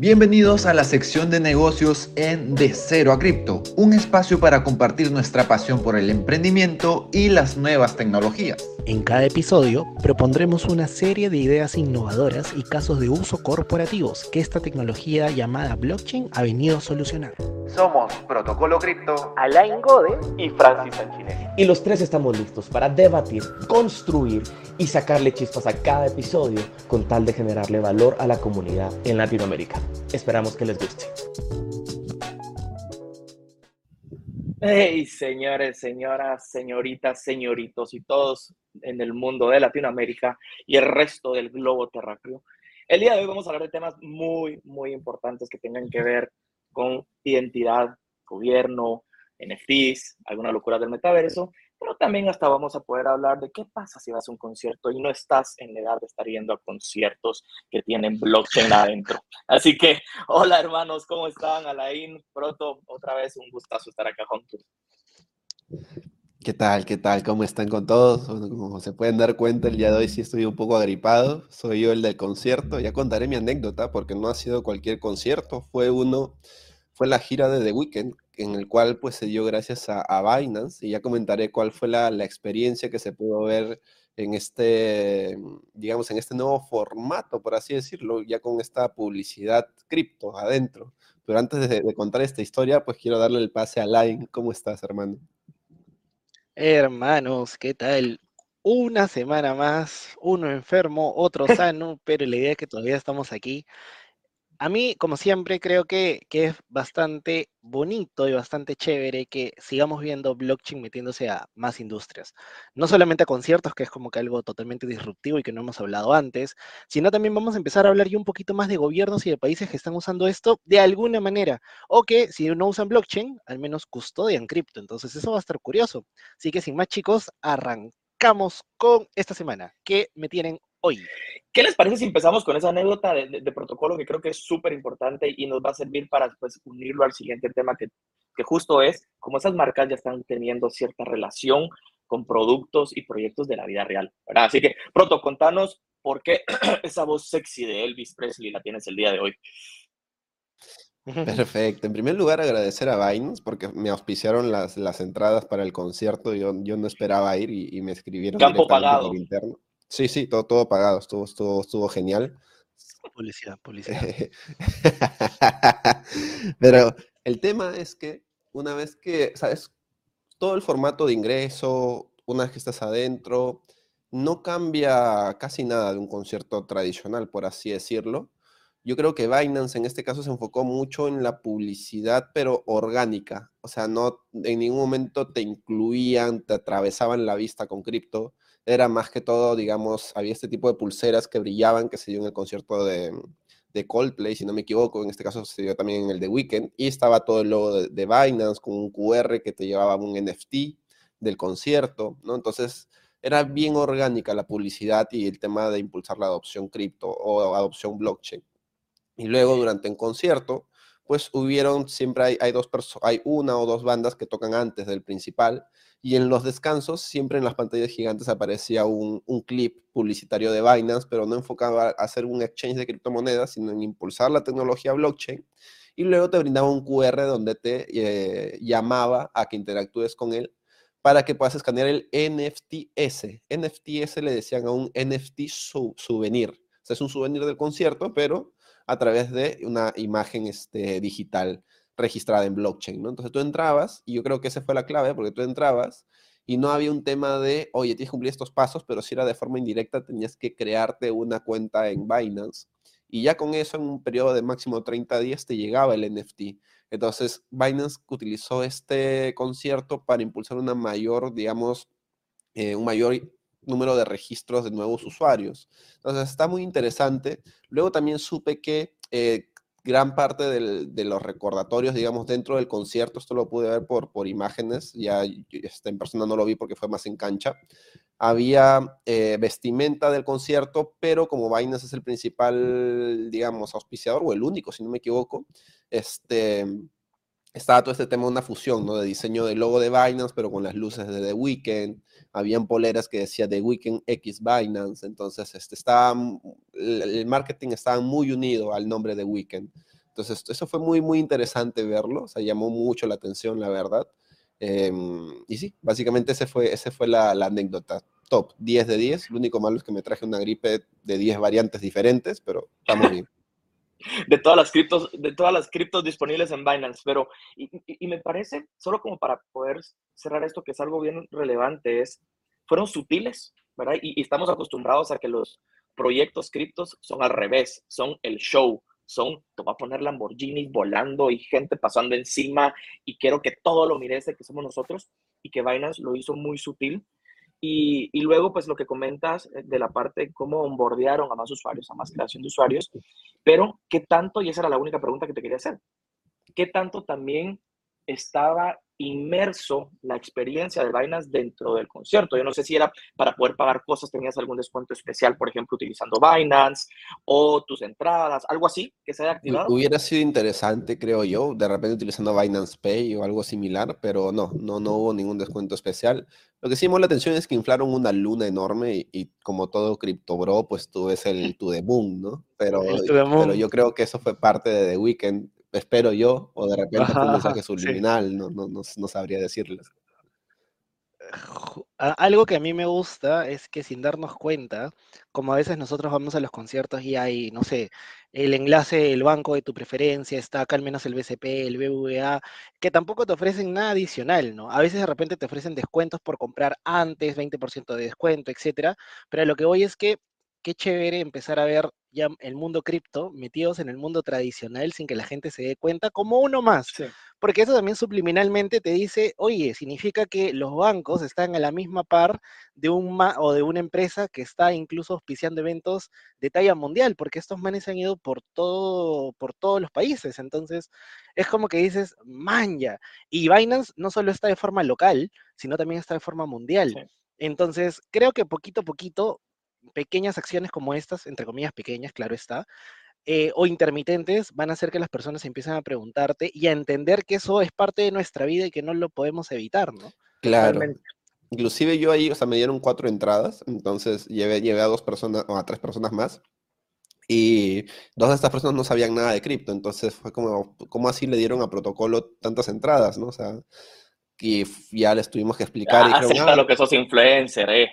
Bienvenidos a la sección de negocios en De Cero a Cripto, un espacio para compartir nuestra pasión por el emprendimiento y las nuevas tecnologías. En cada episodio propondremos una serie de ideas innovadoras y casos de uso corporativos que esta tecnología llamada blockchain ha venido a solucionar. Somos Protocolo Cripto, Alain Gode y Francis Sanchinelli. Y los tres estamos listos para debatir, construir y sacarle chispas a cada episodio con tal de generarle valor a la comunidad en Latinoamérica. Esperamos que les guste. Hey, señores, señoras, señoritas, señoritos y todos en el mundo de Latinoamérica y el resto del globo terráqueo. El día de hoy vamos a hablar de temas muy, muy importantes que tengan que ver con identidad, gobierno, NFTs, alguna locura del metaverso pero también hasta vamos a poder hablar de qué pasa si vas a un concierto y no estás en la edad de estar yendo a conciertos que tienen blockchain adentro. Así que, hola hermanos, ¿cómo están? Alain, Proto, otra vez un gustazo estar acá juntos. ¿Qué tal? ¿Qué tal? ¿Cómo están con todos? como se pueden dar cuenta, el día de hoy sí estoy un poco agripado. Soy yo el del concierto. Ya contaré mi anécdota porque no ha sido cualquier concierto. Fue uno, fue la gira de The Weeknd en el cual pues se dio gracias a, Binance y ya comentaré cuál fue la, experiencia que se pudo ver en este, digamos, en este nuevo formato, por así decirlo, ya con esta publicidad cripto adentro. Pero antes de, contar esta historia, pues quiero darle el pase a Line. ¿Cómo estás, hermano? Hermanos, ¿qué tal? Una semana más, uno enfermo, otro sano, pero la idea es que todavía estamos aquí a mí, como siempre, creo que, es bastante bonito y bastante chévere que sigamos viendo blockchain metiéndose a más industrias. No solamente a conciertos, que es como que algo totalmente disruptivo y que no hemos hablado antes, sino también vamos a empezar a hablar ya un poquito más de gobiernos y de países que están usando esto de alguna manera, o que si no usan blockchain, al menos custodian cripto. Entonces eso va a estar curioso. Así que sin más chicos, arrancamos con esta semana. ¿Qué me tienen hoy? ¿Qué les parece si empezamos con esa anécdota de, protocolo que creo que es súper importante y nos va a servir para después unirlo al siguiente tema que, que justo es cómo esas marcas ya están teniendo cierta relación con productos y proyectos de la vida real, ¿verdad? Así que, Proto, contanos por qué esa voz sexy de Elvis Presley la tienes el día de hoy. Perfecto. En primer lugar, agradecer a Binance porque me auspiciaron las, las entradas para el concierto. Yo, yo no esperaba ir y, me escribieron Campo pagado. interno. Sí, sí, todo, todo pagado, estuvo, estuvo, estuvo genial. Policía, policía. Pero el tema es que una vez que, ¿sabes? Todo el formato de ingreso, una vez que estás adentro, no cambia casi nada de un concierto tradicional, por así decirlo. Yo creo que Binance en este caso se enfocó mucho en la publicidad, pero orgánica. O sea, no en ningún momento te incluían, te atravesaban la vista con cripto era más que todo, digamos, había este tipo de pulseras que brillaban, que se dio en el concierto de, de Coldplay, si no me equivoco, en este caso se dio también en el de Weekend, y estaba todo el logo de, Binance con un QR que te llevaba un NFT del concierto, ¿no? Entonces, era bien orgánica la publicidad y el tema de impulsar la adopción cripto o adopción blockchain. Y luego, durante el concierto, pues hubieron, siempre hay, hay dos hay una o dos bandas que tocan antes del principal, y en los descansos, siempre en las pantallas gigantes aparecía un, clip publicitario de Binance, pero no enfocaba a hacer un exchange de criptomonedas, sino en impulsar la tecnología blockchain. Y luego te brindaba un QR donde te eh, llamaba a que interactúes con él para que puedas escanear el NFTS. NFTS le decían a un NFT souvenir. O sea, es un souvenir del concierto, pero a través de una imagen este, digital registrada en blockchain, ¿no? Entonces tú entrabas, y yo creo que esa fue la clave, porque tú entrabas y no había un tema de, oye, tienes que cumplir estos pasos, pero si era de forma indirecta, tenías que crearte una cuenta en Binance. Y ya con eso, en un periodo de máximo 30 días, te llegaba el NFT. Entonces, Binance utilizó este concierto para impulsar una mayor, digamos, eh, un mayor número de registros de nuevos usuarios. Entonces, está muy interesante. Luego también supe que eh, gran parte de los recordatorios, digamos, dentro del concierto, esto lo pude ver por, imágenes, ya en persona no lo vi porque fue más en cancha, había eh, vestimenta del concierto, pero como Binance es el principal, digamos, auspiciador, o el único, si no me equivoco, este, estaba todo este tema de una fusión, ¿no? De diseño del logo de Binance, pero con las luces de The Weeknd. Habían poleras que decía The Weeknd X Binance. Entonces, este, estaba, el marketing estaba muy unido al nombre de Weeknd. Entonces, eso fue muy, muy interesante verlo. O llamó mucho la atención, la verdad. Em, y sí, básicamente ese fue, ese fue la, la, anécdota. Top 10 de 10. Lo único malo es que me traje una gripe de 10 variantes diferentes, pero estamos bien. De todas las criptos, de todas las criptos disponibles en Binance, pero y, me parece, solo como para poder cerrar esto, que es algo bien relevante, es, fueron sutiles, ¿verdad? Y, estamos acostumbrados a que los proyectos criptos son al revés, son el show, son, te voy a poner Lamborghinis volando y gente pasando encima y quiero que todo lo mires de que somos nosotros y que Binance lo hizo muy sutil y, luego, pues lo que comentas eh, de la parte de cómo onboardearon a más usuarios, a más creación de usuarios, pero qué tanto, y esa era la única pregunta que te quería hacer, qué tanto también estaba inmerso la experiencia de Binance dentro del concierto. Yo no sé si era para poder pagar cosas, tenías algún descuento especial, por ejemplo, utilizando Binance o tus entradas, algo así que se haya activado. Hubiera sido interesante, creo yo, de repente utilizando Binance Pay o algo similar, pero no, no, no hubo ningún descuento especial. Lo que sí llamó la atención es que inflaron una luna enorme y, como todo CryptoBro, pues tú ves el To The Moon, ¿no? Pero, pero yo creo que eso fue parte de The Weeknd espero yo, o de repente fue un mensaje subliminal, no, no, no, no, sabría decirles. Algo que a mí me gusta es que sin darnos cuenta, como a veces nosotros vamos a los conciertos y hay, no sé, el enlace, el banco de tu preferencia, está acá al menos el BCP, el BVA, que tampoco te ofrecen nada adicional, ¿no? A veces de repente te ofrecen descuentos por comprar antes, 20% de descuento, etcétera, pero lo que voy es que qué chévere empezar a ver ya el mundo cripto metidos en el mundo tradicional sin que la gente se dé cuenta como uno más. Porque eso también subliminalmente te dice, oye, significa que los bancos están a la misma par de un o de una empresa que está incluso auspiciando eventos de talla mundial, porque estos manes han ido por todo, por todos los países. Entonces, es como que dices, manja. Y Binance no solo está de forma local, sino también está de forma mundial. Entonces, creo que poquito a poquito pequeñas acciones como estas, entre comillas pequeñas, claro está, eh, o intermitentes, van a hacer que las personas empiecen a preguntarte y a entender que eso es parte de nuestra vida y que no lo podemos evitar, ¿no? Claro. Inclusive yo ahí, o sea, me dieron cuatro entradas, entonces llevé, llevé a dos personas o a tres personas más. Y dos de estas personas no sabían nada de cripto, entonces fue como, ¿cómo así le dieron a protocolo tantas entradas, no? O sea, y ya les tuvimos que explicar. Ah, y dijeron, ah, lo que sos influencer, eh.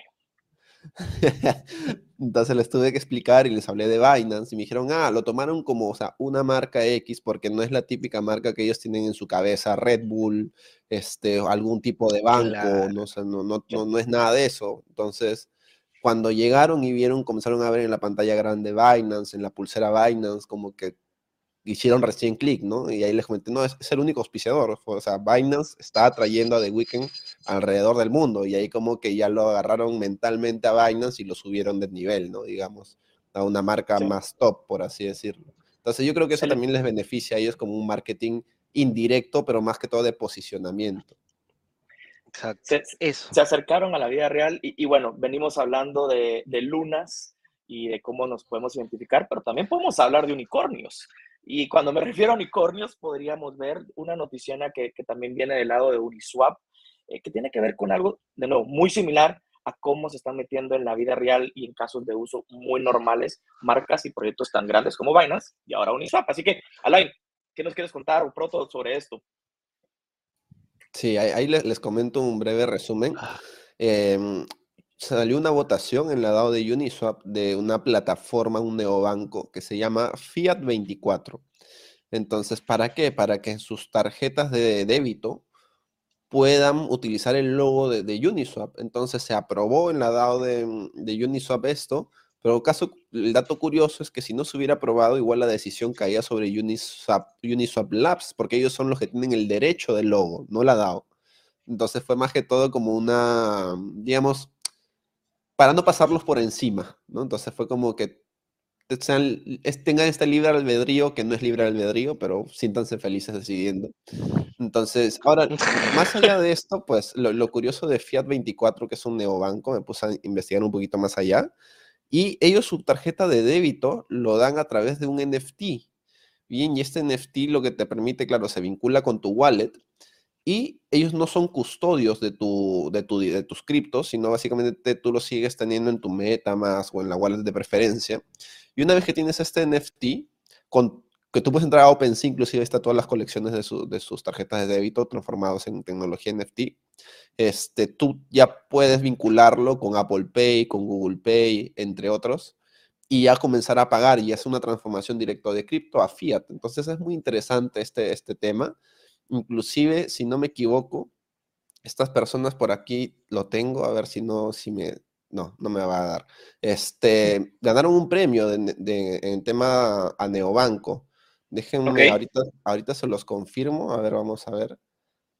Entonces les tuve que explicar y les hablé de Binance y me dijeron, ah, lo tomaron como, o sea, una marca X porque no es la típica marca que ellos tienen en su cabeza, Red Bull, este, algún tipo de banco, no, no, no, no, es nada de eso. Entonces, cuando llegaron y vieron, comenzaron a ver en la pantalla grande Binance, en la pulsera Binance, como que hicieron recién clic, ¿no? Y ahí les comenté, no, es, el único auspiciador. O sea, Binance está atrayendo a The Weeknd alrededor del mundo. Y ahí como que ya lo agarraron mentalmente a Binance y lo subieron de nivel, ¿no? Digamos, a una marca más top, por así decirlo. Entonces yo creo que eso también les beneficia a ellos como un marketing indirecto, pero más que todo de posicionamiento. Exacto. Se, eso. se acercaron a la vida real y, bueno, venimos hablando de, de lunas y de cómo nos podemos identificar, pero también podemos hablar de unicornios. Y cuando me refiero a unicornios, podríamos ver una noticia que, que también viene del lado de Uniswap, eh, que tiene que ver con algo, de nuevo, muy similar a cómo se están metiendo en la vida real y en casos de uso muy normales marcas y proyectos tan grandes como Binance y ahora Uniswap. Así que, Alain, ¿qué nos quieres contar un pronto sobre esto? Sí, ahí, les, comento un breve resumen. Eh, salió una votación en la DAO de Uniswap de una plataforma, un neobanco que se llama Fiat24. Entonces, ¿para qué? Para que sus tarjetas de débito puedan utilizar el logo de, Uniswap. Entonces se aprobó en la DAO de, Uniswap esto, pero caso, el dato curioso es que si no se hubiera aprobado, igual la decisión caía sobre Uniswap, Uniswap Labs, porque ellos son los que tienen el derecho del logo, no la DAO. Entonces fue más que todo como una, digamos, para no pasarlos por encima, ¿no? Entonces fue como que tengan este libre albedrío, que no es libre albedrío, pero siéntanse felices decidiendo. Entonces, ahora, más allá de esto, pues lo, curioso de Fiat 24, que es un neobanco, me puse a investigar un poquito más allá, y ellos su tarjeta de débito lo dan a través de un NFT. Bien, y este NFT lo que te permite, claro, se vincula con tu wallet y ellos no son custodios de, tu, de, tu, de tus criptos, sino básicamente tú los sigues teniendo en tu MetaMask o en la wallet de preferencia. Y una vez que tienes este NFT, con, que tú puedes entrar a OpenSea, inclusive está todas las colecciones de, de sus tarjetas de débito transformados en tecnología NFT, este, tú ya puedes vincularlo con Apple Pay, con Google Pay, entre otros, y ya comenzar a pagar y es una transformación directa de cripto a fiat. Entonces es muy interesante este, este tema Inclusive, si no me equivoco, estas personas por aquí lo tengo, a ver si no, si me, no, no me va a dar. Este, ganaron un premio de, en tema a Neobanco. Déjenme, ahorita, ahorita se los confirmo, a ver, vamos a ver.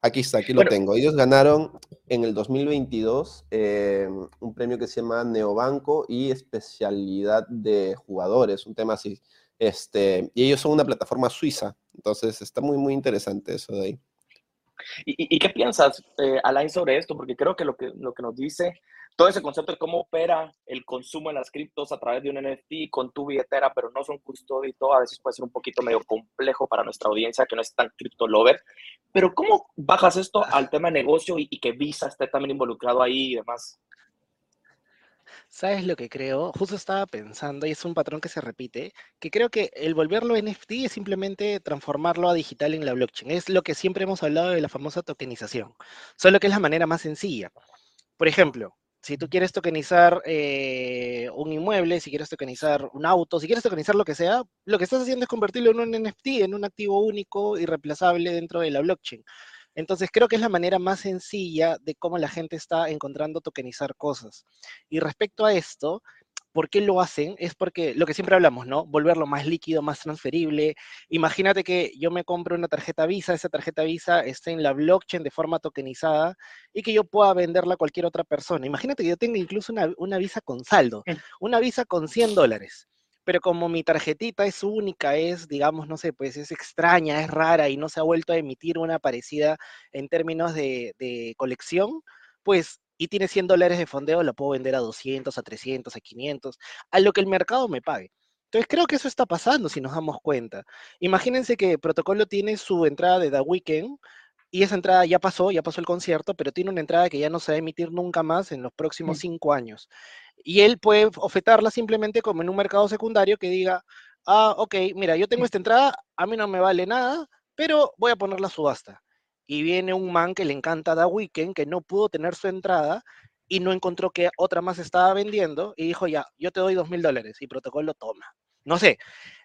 Aquí está, aquí lo tengo. Ellos ganaron en el 2022 eh, un premio que se llama Neobanco y especialidad de jugadores, un tema así. Este, y ellos son una plataforma suiza. Entonces está muy, muy interesante eso de ahí. ¿Y, qué piensas, eh, Alain, sobre esto? Porque creo que lo, que lo que nos dice todo ese concepto de cómo opera el consumo en las criptos a través de un NFT con tu billetera, pero no son custodio y todo, a veces puede ser un poquito medio complejo para nuestra audiencia que no es tan cripto lover. Pero ¿cómo bajas esto al tema de negocio y, y que Visa esté también involucrado ahí y demás? ¿Sabes lo que creo? Justo estaba pensando, y es un patrón que se repite, que creo que el volverlo NFT es simplemente transformarlo a digital en la blockchain. Es lo que siempre hemos hablado de la famosa tokenización, solo que es la manera más sencilla. Por ejemplo, si tú quieres tokenizar eh, un inmueble, si quieres tokenizar un auto, si quieres tokenizar lo que sea, lo que estás haciendo es convertirlo en un NFT, en un activo único y reemplazable dentro de la blockchain. Entonces creo que es la manera más sencilla de cómo la gente está encontrando tokenizar cosas. Y respecto a esto, ¿por qué lo hacen? Es porque lo que siempre hablamos, ¿no? Volverlo más líquido, más transferible. Imagínate que yo me compro una tarjeta Visa, esa tarjeta Visa está en la blockchain de forma tokenizada y que yo pueda venderla a cualquier otra persona. Imagínate que yo tenga incluso una, una Visa con saldo, una Visa con 100 dólares pero como mi tarjetita es única, es, digamos, no sé, pues es extraña, es rara y no se ha vuelto a emitir una parecida en términos de, colección, pues, y tiene 100 dólares de fondeo, la puedo vender a 200, a 300, a 500, a lo que el mercado me pague. Entonces creo que eso está pasando si nos damos cuenta. Imagínense que Protocolo tiene su entrada de The Weeknd y esa entrada ya pasó, ya pasó el concierto, pero tiene una entrada que ya no se va a emitir nunca más en los próximos cinco años. Y él puede ofertarla simplemente como en un mercado secundario que diga, ah, ok, mira, yo tengo esta entrada, a mí no me vale nada, pero voy a ponerla a subasta. Y viene un man que le encanta Da Weekend, que no pudo tener su entrada y no encontró que otra más estaba vendiendo y dijo, ya, yo te doy dos mil dólares y protocolo toma. No sé,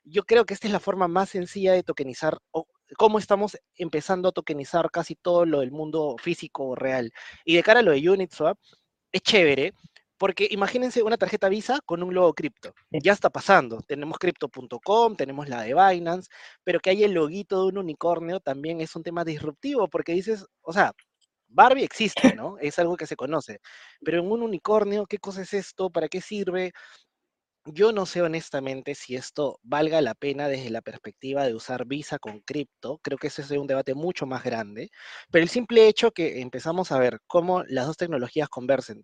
yo creo que esta es la forma más sencilla de tokenizar, o cómo estamos empezando a tokenizar casi todo lo del mundo físico real. Y de cara a lo de Uniswap, es chévere, porque imagínense una tarjeta Visa con un logo cripto. Ya está pasando. Tenemos crypto.com, tenemos la de Binance, pero que haya el loguito de un unicornio también es un tema disruptivo, porque dices, o sea, Barbie existe, ¿no? Es algo que se conoce. Pero en un unicornio, ¿qué cosa es esto? ¿Para qué sirve? Yo no sé honestamente si esto valga la pena desde la perspectiva de usar Visa con cripto. Creo que ese es un debate mucho más grande. Pero el simple hecho que empezamos a ver cómo las dos tecnologías convergen,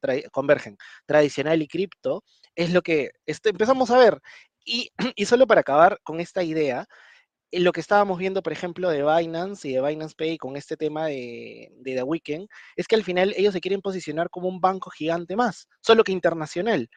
tradicional y cripto, es lo que este, empezamos a ver. Y, solo para acabar con esta idea, lo que estábamos viendo, por ejemplo, de Binance y de Binance Pay con este tema de, de The Weeknd, es que al final ellos se quieren posicionar como un banco gigante más, solo que internacional.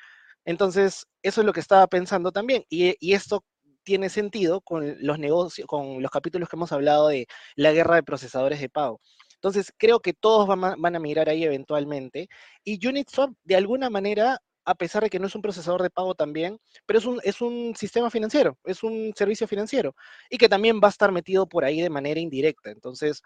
Entonces, eso es lo que estaba pensando también. Y, esto tiene sentido con los negocios, con los capítulos que hemos hablado de la guerra de procesadores de pago. Entonces, creo que todos van a, migrar ahí eventualmente. Y Unitswap, de alguna manera, a pesar de que no es un procesador de pago también, pero es un, es un sistema financiero, es un servicio financiero, y que también va a estar metido por ahí de manera indirecta. Entonces,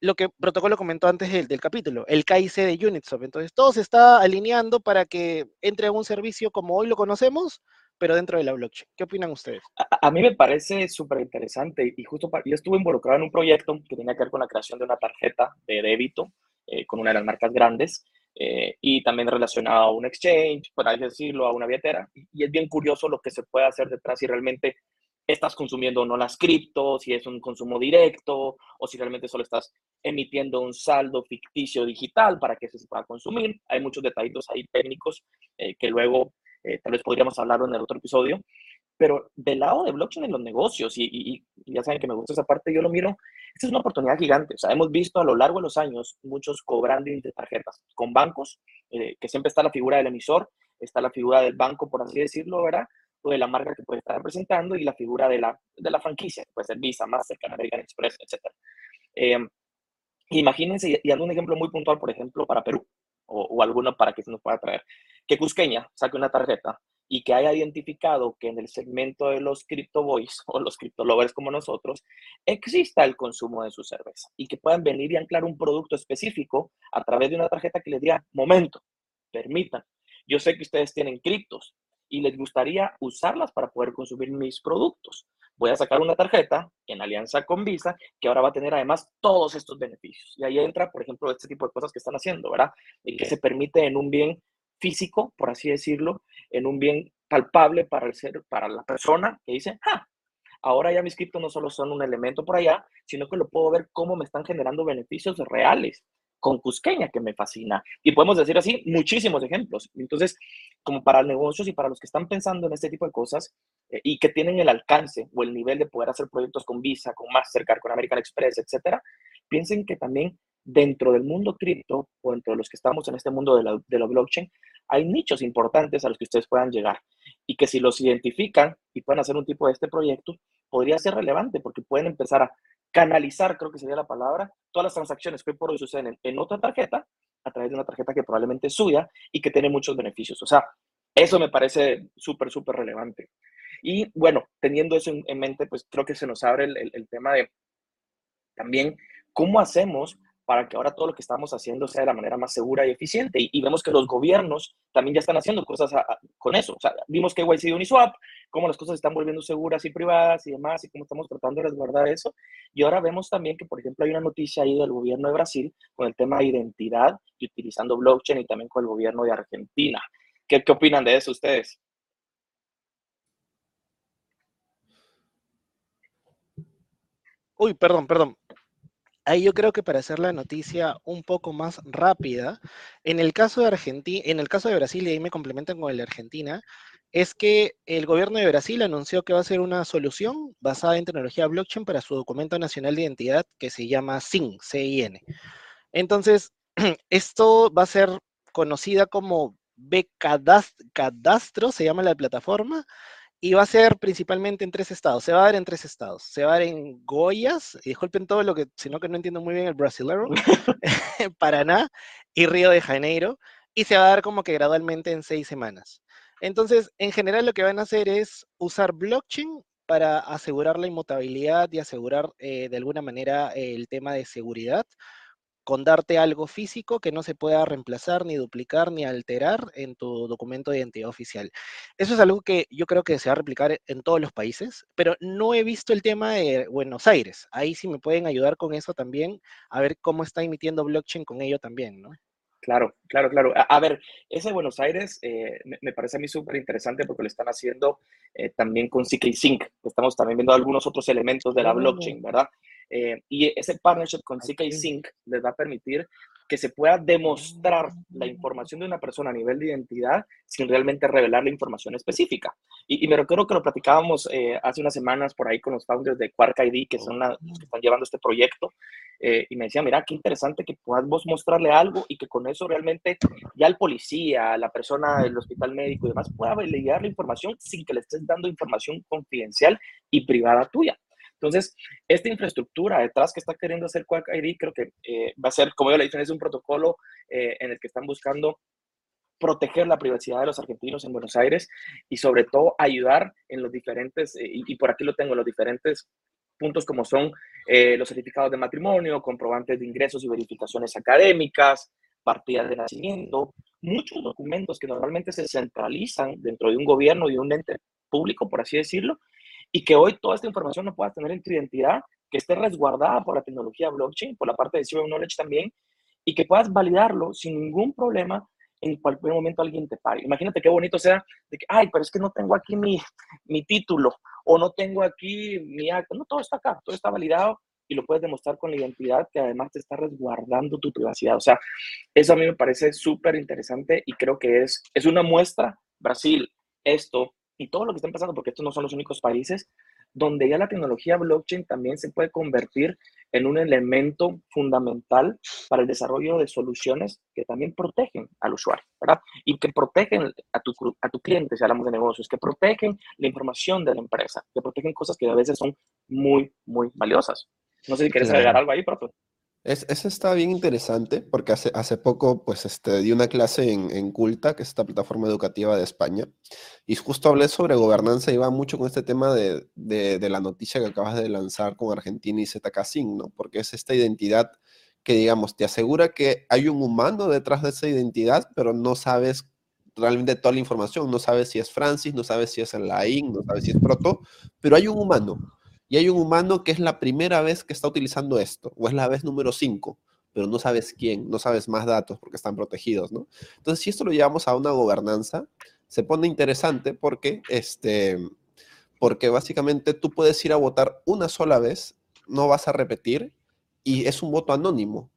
lo que Protocolo comentó antes del, del, capítulo, el KIC de Unitsoft. Entonces, todo se está alineando para que entre a un servicio como hoy lo conocemos, pero dentro de la blockchain. ¿Qué opinan ustedes? A, mí me parece súper interesante y justo yo estuve involucrado en un proyecto que tenía que ver con la creación de una tarjeta de débito eh, con una de las marcas grandes eh, y también relacionado a un exchange, por así decirlo, a una billetera. Y es bien curioso lo que se puede hacer detrás y realmente estás consumiendo o no las cripto, si es un consumo directo o si realmente solo estás emitiendo un saldo ficticio digital para que se pueda consumir. Hay muchos detallitos ahí técnicos eh, que luego eh, tal vez podríamos hablar en el otro episodio. Pero del lado de blockchain en los negocios, y, ya saben que me gusta esa parte, yo lo miro, es una oportunidad gigante. O sea, hemos visto a lo largo de los años muchos cobrando de tarjetas con bancos, eh, que siempre está la figura del emisor, está la figura del banco, por así decirlo, ¿verdad? De la marca que puede estar representando y la figura de la, de la franquicia, que puede ser Visa, Mastercard, American Express, etc. Eh, imagínense, y, algún ejemplo muy puntual, por ejemplo, para Perú, o, o alguno para que se nos pueda traer, que Cusqueña saque una tarjeta y que haya identificado que en el segmento de los crypto boys o los crypto lovers como nosotros exista el consumo de su cerveza y que puedan venir y anclar un producto específico a través de una tarjeta que les diga, momento, permitan, yo sé que ustedes tienen criptos y les gustaría usarlas para poder consumir mis productos. Voy a sacar una tarjeta en alianza con Visa que ahora va a tener además todos estos beneficios. Y ahí entra, por ejemplo, este tipo de cosas que están haciendo, ¿verdad? Y que se permite en un bien físico, por así decirlo, en un bien palpable para, el ser, para la persona que dice, ah, ahora ya mis criptos no solo son un elemento por allá, sino que lo puedo ver cómo me están generando beneficios reales con Cusqueña, que me fascina. Y podemos decir así muchísimos ejemplos. Entonces, como para negocios y para los que están pensando en este tipo de cosas eh, y que tienen el alcance o el nivel de poder hacer proyectos con Visa, con Mastercard, con American Express, etcétera, piensen que también dentro del mundo cripto o dentro de los que estamos en este mundo de la, de la blockchain, hay nichos importantes a los que ustedes puedan llegar y que si los identifican y pueden hacer un tipo de este proyecto, podría ser relevante porque pueden empezar a canalizar, creo que sería la palabra, todas las transacciones que hoy por hoy suceden en, otra tarjeta a través de una tarjeta que probablemente es suya y que tiene muchos beneficios. O sea, eso me parece súper, súper relevante. Y bueno, teniendo eso en, mente, pues creo que se nos abre el, el tema de también cómo hacemos para que ahora todo lo que estamos haciendo sea de la manera más segura y eficiente. Y, vemos que los gobiernos también ya están haciendo cosas con eso. O sea, vimos que YC y Uniswap, cómo las cosas están volviendo seguras y privadas y demás, y cómo estamos tratando de resguardar eso. Y ahora vemos también que, por ejemplo, hay una noticia ahí del gobierno de Brasil con el tema de identidad y utilizando blockchain y también con el gobierno de Argentina. ¿Qué, qué opinan de eso ustedes? Uy, perdón, perdón ahí yo creo que para hacer la noticia un poco más rápida, en el caso de Argentina, en el caso de Brasil, y ahí me complementan con el de Argentina, es que el gobierno de Brasil anunció que va a ser una solución basada en tecnología blockchain para su documento nacional de identidad que se llama CIN. Entonces, esto va a ser conocida como B-Cadastro, se llama la plataforma, y va a ser principalmente en tres estados. Se va a dar en tres estados. Se va a dar en Goiás, y disculpen todo lo que, sino que no entiendo muy bien el brasilero, Paraná y Río de Janeiro, y se va a dar como que gradualmente en seis semanas. Entonces, en general lo que van a hacer es usar blockchain para asegurar la inmutabilidad y asegurar eh, de alguna manera el tema de seguridad con darte algo físico que no se pueda reemplazar, ni duplicar, ni alterar en tu documento de identidad oficial. Eso es algo que yo creo que se va a replicar en todos los países, pero no he visto el tema de Buenos Aires. Ahí sí me pueden ayudar con eso también, a ver cómo está emitiendo blockchain con ello también, ¿no? Claro, claro, claro. A, ver, ese de Buenos Aires eh, me, parece a mí súper interesante porque lo están haciendo eh, también con CK Sync. Estamos también viendo algunos otros elementos de la mm. blockchain, ¿verdad? Eh, y ese partnership con CK Sync les va a permitir que se pueda demostrar la información de una persona a nivel de identidad sin realmente revelar la información específica. Y, me recuerdo que lo platicábamos eh, hace unas semanas por ahí con los founders de Quark ID, que son los que están llevando este proyecto, eh, y me decía, mira, qué interesante que puedas vos mostrarle algo y que con eso realmente ya el policía, la persona del hospital médico y demás pueda validar la información sin que le estés dando información confidencial y privada tuya. Entonces, esta infraestructura detrás que está queriendo hacer Quack ID, creo que eh, va a ser, como yo le dije, es un protocolo eh, en el que están buscando proteger la privacidad de los argentinos en Buenos Aires y sobre todo ayudar en los diferentes, eh, y, por aquí lo tengo, los diferentes puntos como son los certificados de matrimonio, comprobantes de ingresos y verificaciones académicas, partidas de nacimiento, muchos documentos que normalmente se centralizan dentro de un gobierno y un ente público, por así decirlo, y que hoy toda esta información no puedas tener en tu identidad, que esté resguardada por la tecnología blockchain, por la parte de Zero Knowledge también, y que puedas validarlo sin ningún problema en cualquier momento alguien te pague. Imagínate qué bonito sea de que, ay, pero es que no tengo aquí mi, mi título o no tengo aquí mi acta. No, todo está acá, todo está validado y lo puedes demostrar con la identidad que además te está resguardando tu privacidad. O sea, eso a mí me parece súper interesante y creo que es, es una muestra, Brasil, esto y todo lo que está empezando, porque estos no son los únicos países, donde ya la tecnología blockchain también se puede convertir en un elemento fundamental para el desarrollo de soluciones que también protegen al usuario, ¿verdad? Y que protegen a tu, a tu cliente, si hablamos de negocios, que protegen la información de la empresa, que protegen cosas que a veces son muy, muy valiosas. No sé si quieres agregar algo ahí, profe. Es, está bien interesante porque hace, hace poco pues, este, di una clase en, Culta, que es esta plataforma educativa de España, y justo hablé sobre gobernanza y va mucho con este tema de, de, la noticia que acabas de lanzar con Argentina y ZK ¿no? Porque es esta identidad que, digamos, te asegura que hay un humano detrás de esa identidad, pero no sabes realmente toda la información, no sabes si es Francis, no sabes si es Laín, no sabes si es Proto, pero hay un humano y hay un humano que es la primera vez que está utilizando esto, o es la vez número 5, pero no sabes quién, no sabes más datos porque están protegidos, ¿no? Entonces, si esto lo llevamos a una gobernanza, se pone interesante porque, este, porque básicamente tú puedes ir a votar una sola vez, no vas a repetir, y es un voto anónimo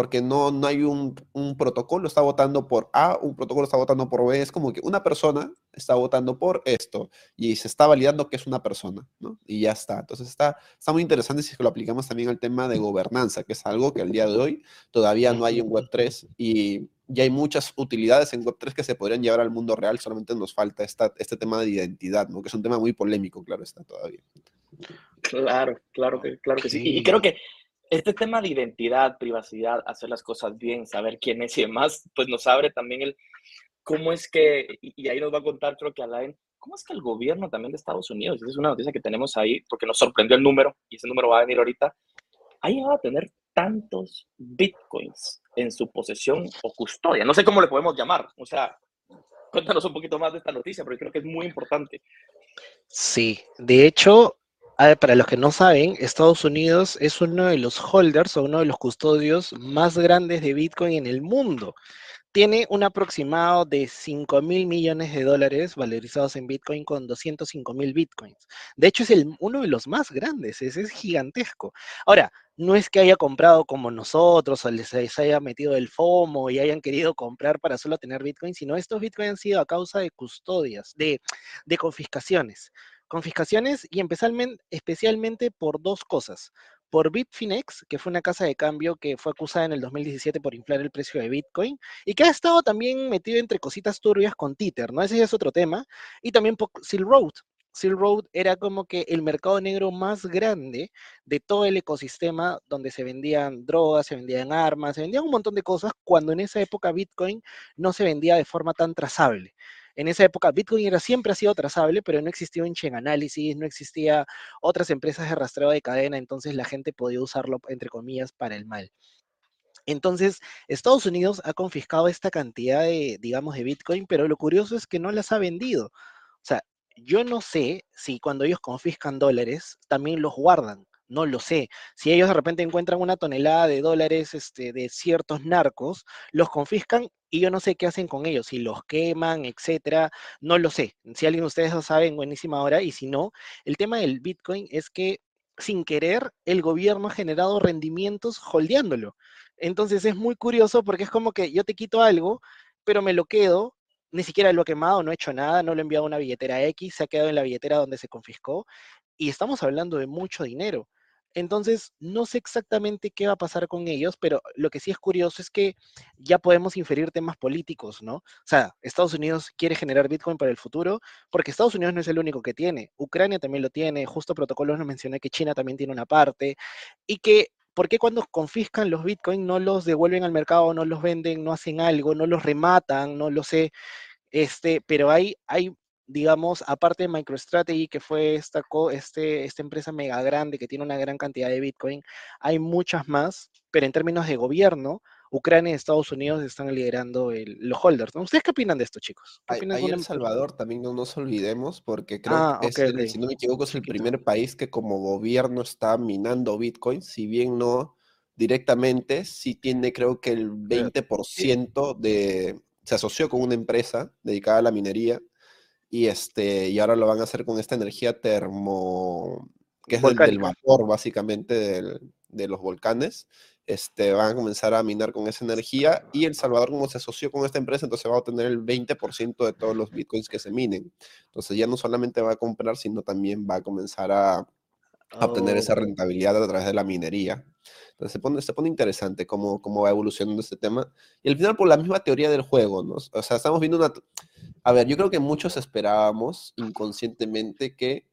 porque no, no hay un, un, protocolo, está votando por A, un protocolo está votando por B, es como que una persona está votando por esto y se está validando que es una persona, ¿no? Y ya está. Entonces está, está muy interesante si lo aplicamos también al tema de gobernanza, que es algo que al día de hoy todavía no hay en Web3 y ya hay muchas utilidades en Web3 que se podrían llevar al mundo real, solamente nos falta esta, este tema de identidad, ¿no? Que es un tema muy polémico, claro está todavía. Claro, claro que, claro que sí. sí. Y creo que este tema de identidad, privacidad, hacer las cosas bien, saber quién es y demás, pues nos abre también el cómo es que, y ahí nos va a contar creo que Alain, cómo es que el gobierno también de Estados Unidos, esa es una noticia que tenemos ahí, porque nos sorprendió el número, y ese número va a venir ahorita, ha llegado a tener tantos bitcoins en su posesión o custodia, no sé cómo le podemos llamar, o sea, cuéntanos un poquito más de esta noticia, porque creo que es muy importante. Sí, de hecho, para los que no saben, Estados Unidos es uno de los holders o uno de los custodios más grandes de Bitcoin en el mundo. Tiene un aproximado de 5 mil millones de dólares valorizados en Bitcoin con 205 mil Bitcoins. De hecho, es uno de los más grandes, es, es gigantesco. Ahora, no es que haya comprado como nosotros o les, haya metido el FOMO y hayan querido comprar para solo tener Bitcoin, sino estos Bitcoins han sido a causa de custodias, de confiscaciones confiscaciones y especialmente por dos cosas. Por Bitfinex, que fue una casa de cambio que fue acusada en el 2017 por inflar el precio de Bitcoin y que ha estado también metido entre cositas turbias con Tether, ¿no? Ese ya es otro tema. Y también por Silk Road. Silk Road era como que el mercado negro más grande de todo el ecosistema donde se vendían drogas, se vendían armas, se vendían un montón de cosas cuando en esa época Bitcoin no se vendía de forma tan trazable. En esa época Bitcoin era, siempre ha sido trazable, pero no existía un chain análisis, no existía otras empresas de rastreo de cadena, entonces la gente podía usarlo, entre comillas, para el mal. Entonces, Estados Unidos ha confiscado esta cantidad de, digamos, de Bitcoin, pero lo curioso es que no las ha vendido. O sea, yo no sé si cuando ellos confiscan dólares, también los guardan. No lo sé. Si ellos de repente encuentran una tonelada de dólares este, de ciertos narcos, los confiscan y yo no sé qué hacen con ellos, si los queman, etcétera, no lo sé. Si alguien de ustedes lo sabe, en buenísima hora, y si no, el tema del Bitcoin es que sin querer el gobierno ha generado rendimientos holdeándolo. Entonces es muy curioso porque es como que yo te quito algo, pero me lo quedo, ni siquiera lo he quemado, no he hecho nada, no lo he enviado a una billetera X, se ha quedado en la billetera donde se confiscó, y estamos hablando de mucho dinero. Entonces, no sé exactamente qué va a pasar con ellos, pero lo que sí es curioso es que ya podemos inferir temas políticos, ¿no? O sea, Estados Unidos quiere generar Bitcoin para el futuro, porque Estados Unidos no es el único que tiene. Ucrania también lo tiene, justo protocolos nos mencioné que China también tiene una parte, y que ¿por qué cuando confiscan los Bitcoin no los devuelven al mercado, no los venden, no hacen algo, no los rematan, no lo sé? Este, pero hay, hay digamos, aparte de MicroStrategy, que fue esta, este, esta empresa mega grande que tiene una gran cantidad de Bitcoin, hay muchas más, pero en términos de gobierno, Ucrania y Estados Unidos están liderando el, los holders. ¿no? ¿Ustedes qué opinan de esto, chicos? Ahí El em Salvador también no nos olvidemos, porque creo ah, que es el, si no me equivoco, es el primer país que como gobierno está minando Bitcoin, si bien no directamente, sí tiene creo que el 20% de... se asoció con una empresa dedicada a la minería y, este, y ahora lo van a hacer con esta energía termo, que es del, del, vapor básicamente del, de los volcanes. este, van a comenzar a minar con esa energía y El Salvador como se asoció con esta empresa, entonces va a obtener el 20% de todos los bitcoins que se minen. Entonces ya no solamente va a comprar, sino también va a comenzar a, obtener esa oh. rentabilidad a través de la minería. Entonces se pone, se pone interesante cómo, cómo va evolucionando este tema. Y al final por la misma teoría del juego, ¿no? O sea, estamos viendo una... A ver, yo creo que muchos esperábamos inconscientemente que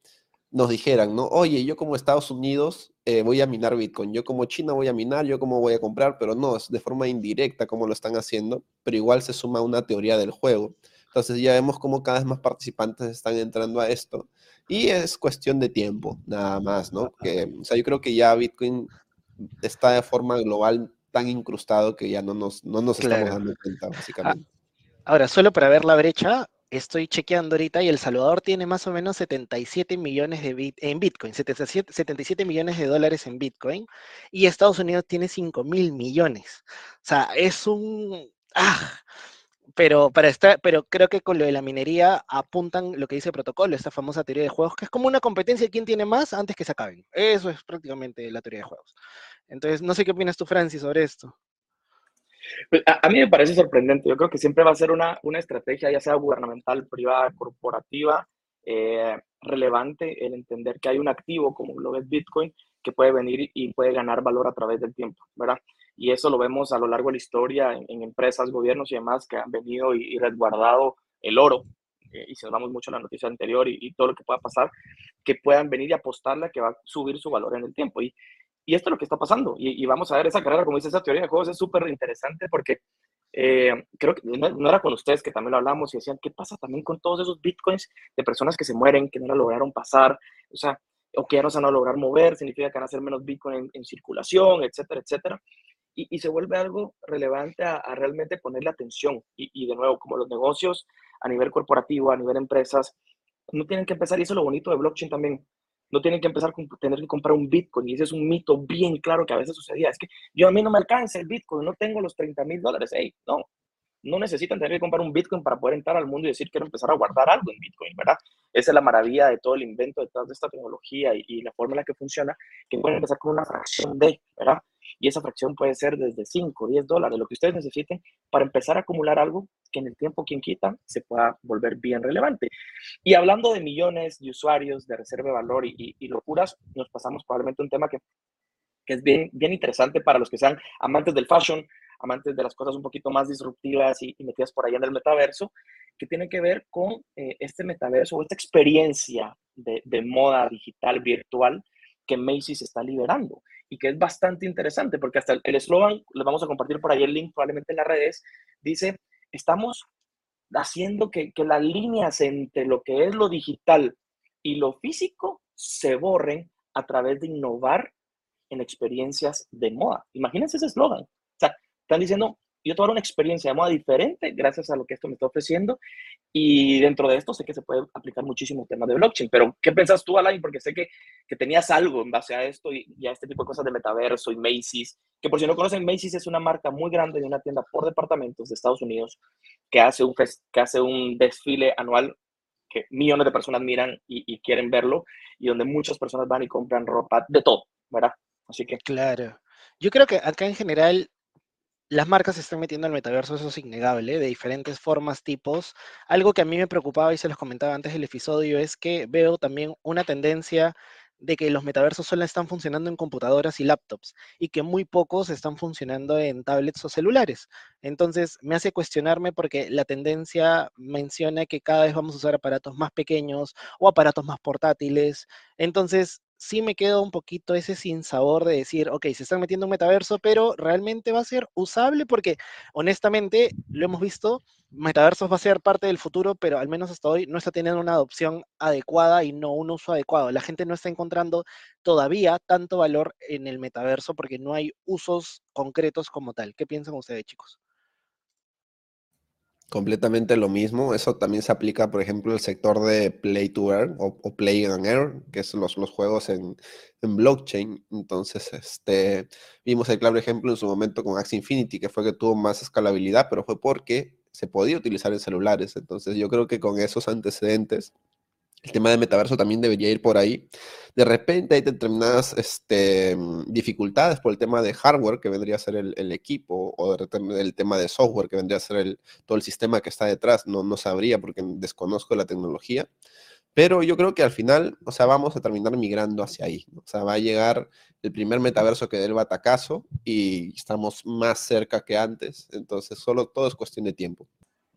nos dijeran, ¿no? Oye, yo como Estados Unidos eh, voy a minar Bitcoin, yo como China voy a minar, yo como voy a comprar, pero no, es de forma indirecta como lo están haciendo, pero igual se suma una teoría del juego. Entonces ya vemos cómo cada vez más participantes están entrando a esto y es cuestión de tiempo, nada más, ¿no? Que, o sea, yo creo que ya Bitcoin está de forma global tan incrustado que ya no nos, no nos estamos dando cuenta, ah, básicamente. Ahora, solo para ver la brecha, estoy chequeando ahorita y El Salvador tiene más o menos 77 millones de en Bitcoin, 77, millones de dólares en Bitcoin y Estados Unidos tiene 5 mil millones. O sea, es un... ¡Ah! Pero, para estar, pero creo que con lo de la minería apuntan lo que dice el protocolo, esta famosa teoría de juegos, que es como una competencia de quién tiene más antes que se acaben. Eso es prácticamente la teoría de juegos. Entonces, no sé qué opinas tú, Francis, sobre esto. Pues, a, mí me parece sorprendente. Yo creo que siempre va a ser una, una estrategia, ya sea gubernamental, privada, corporativa, eh, relevante el entender que hay un activo como lo es Bitcoin que puede venir y puede ganar valor a través del tiempo, ¿verdad? Y eso lo vemos a lo largo de la historia en, empresas, gobiernos y demás que han venido y, resguardado el oro, eh, y si nos vamos mucho a la noticia anterior y, todo lo que pueda pasar, que puedan venir y apostarle que va a subir su valor en el tiempo. Y, y esto es lo que está pasando. Y, vamos a ver esa carrera, como dice esa teoría de juegos, es súper interesante porque eh, creo que no, era con ustedes que también lo hablamos y decían, ¿qué pasa también con todos esos bitcoins de personas que se mueren, que no la lograron pasar? O sea, o que no se van a lograr mover, significa que van a hacer menos bitcoin en, circulación, etcétera, etcétera. Y, se vuelve algo relevante a, realmente ponerle atención. Y, y, de nuevo, como los negocios a nivel corporativo, a nivel empresas, no tienen que empezar, y eso es lo bonito de blockchain también, no tienen que empezar a tener que comprar un Bitcoin. Y ese es un mito bien claro que a veces sucedía. Es que yo a mí no me alcanza el Bitcoin, no tengo los 30 mil dólares. Hey, no, no necesitan tener que comprar un Bitcoin para poder entrar al mundo y decir quiero empezar a guardar algo en Bitcoin, ¿verdad? Esa es la maravilla de todo el invento detrás de esta tecnología y, y la forma en la que funciona, que pueden empezar con una fracción de, ¿verdad? Y esa fracción puede ser desde 5, 10 dólares, lo que ustedes necesiten para empezar a acumular algo que en el tiempo quien quita se pueda volver bien relevante. Y hablando de millones de usuarios, de reserva de valor y, locuras, nos pasamos probablemente a un tema que, que es bien, bien interesante para los que sean amantes del fashion, amantes de las cosas un poquito más disruptivas y, metidas por ahí en el metaverso, que tiene que ver con eh, este metaverso o esta experiencia de, de moda digital virtual que Macy's está liberando y que es bastante interesante porque hasta el eslogan, les vamos a compartir por ahí el link probablemente en las redes, dice, estamos haciendo que, que las líneas entre lo que es lo digital y lo físico se borren a través de innovar en experiencias de moda. Imagínense ese eslogan. O sea, están diciendo, yo tuve una experiencia de moda diferente gracias a lo que esto me está ofreciendo y dentro de esto sé que se puede aplicar muchísimo tema de blockchain, pero ¿qué piensas tú, Alain? Porque sé que, que tenías algo en base a esto y, a este tipo de cosas de metaverso y Macy's, que por si no conocen, Macy's es una marca muy grande de una tienda por departamentos de Estados Unidos que hace un, que hace un desfile anual que millones de personas miran y, y quieren verlo y donde muchas personas van y compran ropa de todo, ¿verdad? Así que... Claro. Yo creo que acá en general las marcas se están metiendo al metaverso, eso es innegable, de diferentes formas, tipos. Algo que a mí me preocupaba y se los comentaba antes del episodio es que veo también una tendencia de que los metaversos solo están funcionando en computadoras y laptops y que muy pocos están funcionando en tablets o celulares. Entonces me hace cuestionarme porque la tendencia menciona que cada vez vamos a usar aparatos más pequeños o aparatos más portátiles. Entonces sí me queda un poquito ese sin sabor de decir, ok, se están metiendo un metaverso, pero realmente va a ser usable porque honestamente lo hemos visto, metaversos va a ser parte del futuro, pero al menos hasta hoy no está teniendo una adopción adecuada y no un uso adecuado. La gente no está encontrando todavía tanto valor en el metaverso porque no hay usos concretos como tal. ¿Qué piensan ustedes, chicos? Completamente lo mismo. Eso también se aplica, por ejemplo, al sector de Play to Earn o, Play and Earn, que son los, los juegos en, en, blockchain. Entonces, este, vimos el claro ejemplo en su momento con Axie Infinity, que fue que tuvo más escalabilidad, pero fue porque se podía utilizar en celulares. Entonces, yo creo que con esos antecedentes, el tema de metaverso también debería ir por ahí, De repente hay determinadas este, dificultades por el tema de hardware que vendría a ser el, equipo o el tema de software que vendría a ser todo el sistema que está detrás. No, no sabría porque desconozco la tecnología. Pero yo creo que al final, o sea, vamos a terminar migrando hacia ahí. O sea, va a llegar el primer metaverso que dé el batacazo y estamos más cerca que antes. Entonces, solo todo es cuestión de tiempo.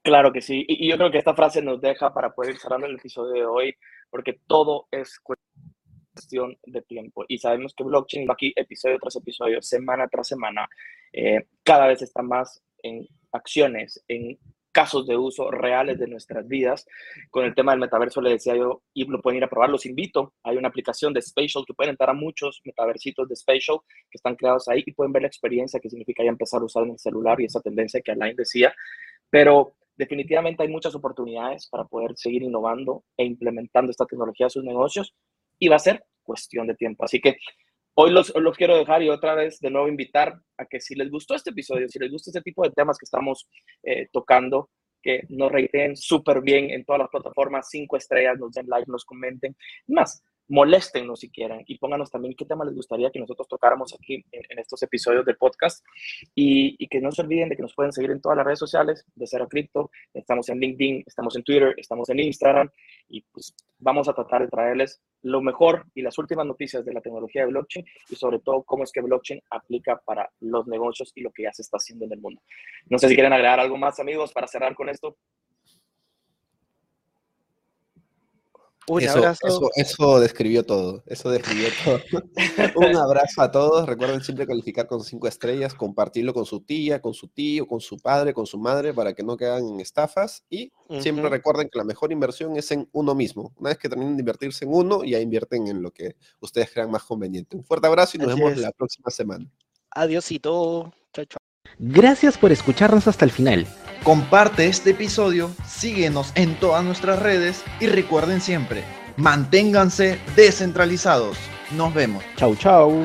Claro que sí. Y, yo creo que esta frase nos deja para poder ir cerrando el episodio de hoy, porque todo es cuestión de tiempo. Y sabemos que blockchain va aquí episodio tras episodio, semana tras semana, eh, cada vez está más en acciones, en casos de uso reales de nuestras vidas. Con el tema del metaverso le decía yo, y lo pueden ir a probar, los invito. Hay una aplicación de Spatial que pueden entrar a muchos metaversitos de Spatial que están creados ahí y pueden ver la experiencia que significa ya empezar a usar en el celular y esa tendencia que Alain decía. Pero definitivamente hay muchas oportunidades para poder seguir innovando e implementando esta tecnología a sus negocios y va a ser cuestión de tiempo. Así que hoy los, los, quiero dejar y otra vez de nuevo invitar a que si les gustó este episodio, si les gusta este tipo de temas que estamos eh, tocando, que nos reiteen súper bien en todas las plataformas, cinco estrellas, nos den like, nos comenten. Más, moléstennos si quieren y pónganos también qué tema les gustaría que nosotros tocáramos aquí en, estos episodios del podcast y, y, que no se olviden de que nos pueden seguir en todas las redes sociales de Cero Cripto, estamos en LinkedIn, estamos en Twitter, estamos en Instagram y pues vamos a tratar de traerles lo mejor y las últimas noticias de la tecnología de blockchain y sobre todo cómo es que blockchain aplica para los negocios y lo que ya se está haciendo en el mundo. No sé si quieren agregar algo más amigos para cerrar con esto. Un eso, abrazo. Eso, describió todo. Eso describió todo. Un abrazo a todos. Recuerden siempre calificar con cinco estrellas, compartirlo con su tía, con su tío, con su padre, con su madre, para que no quedan en estafas. Y siempre recuerden que la mejor inversión es en uno mismo. Una vez que terminen de invertirse en uno, ya invierten en lo que ustedes crean más conveniente. Un fuerte abrazo y nos vemos la próxima semana. Adiósito. Chao, chao. Gracias por escucharnos hasta el final. Comparte este episodio, síguenos en todas nuestras redes y recuerden siempre, manténganse descentralizados. Nos vemos. Chau, chau.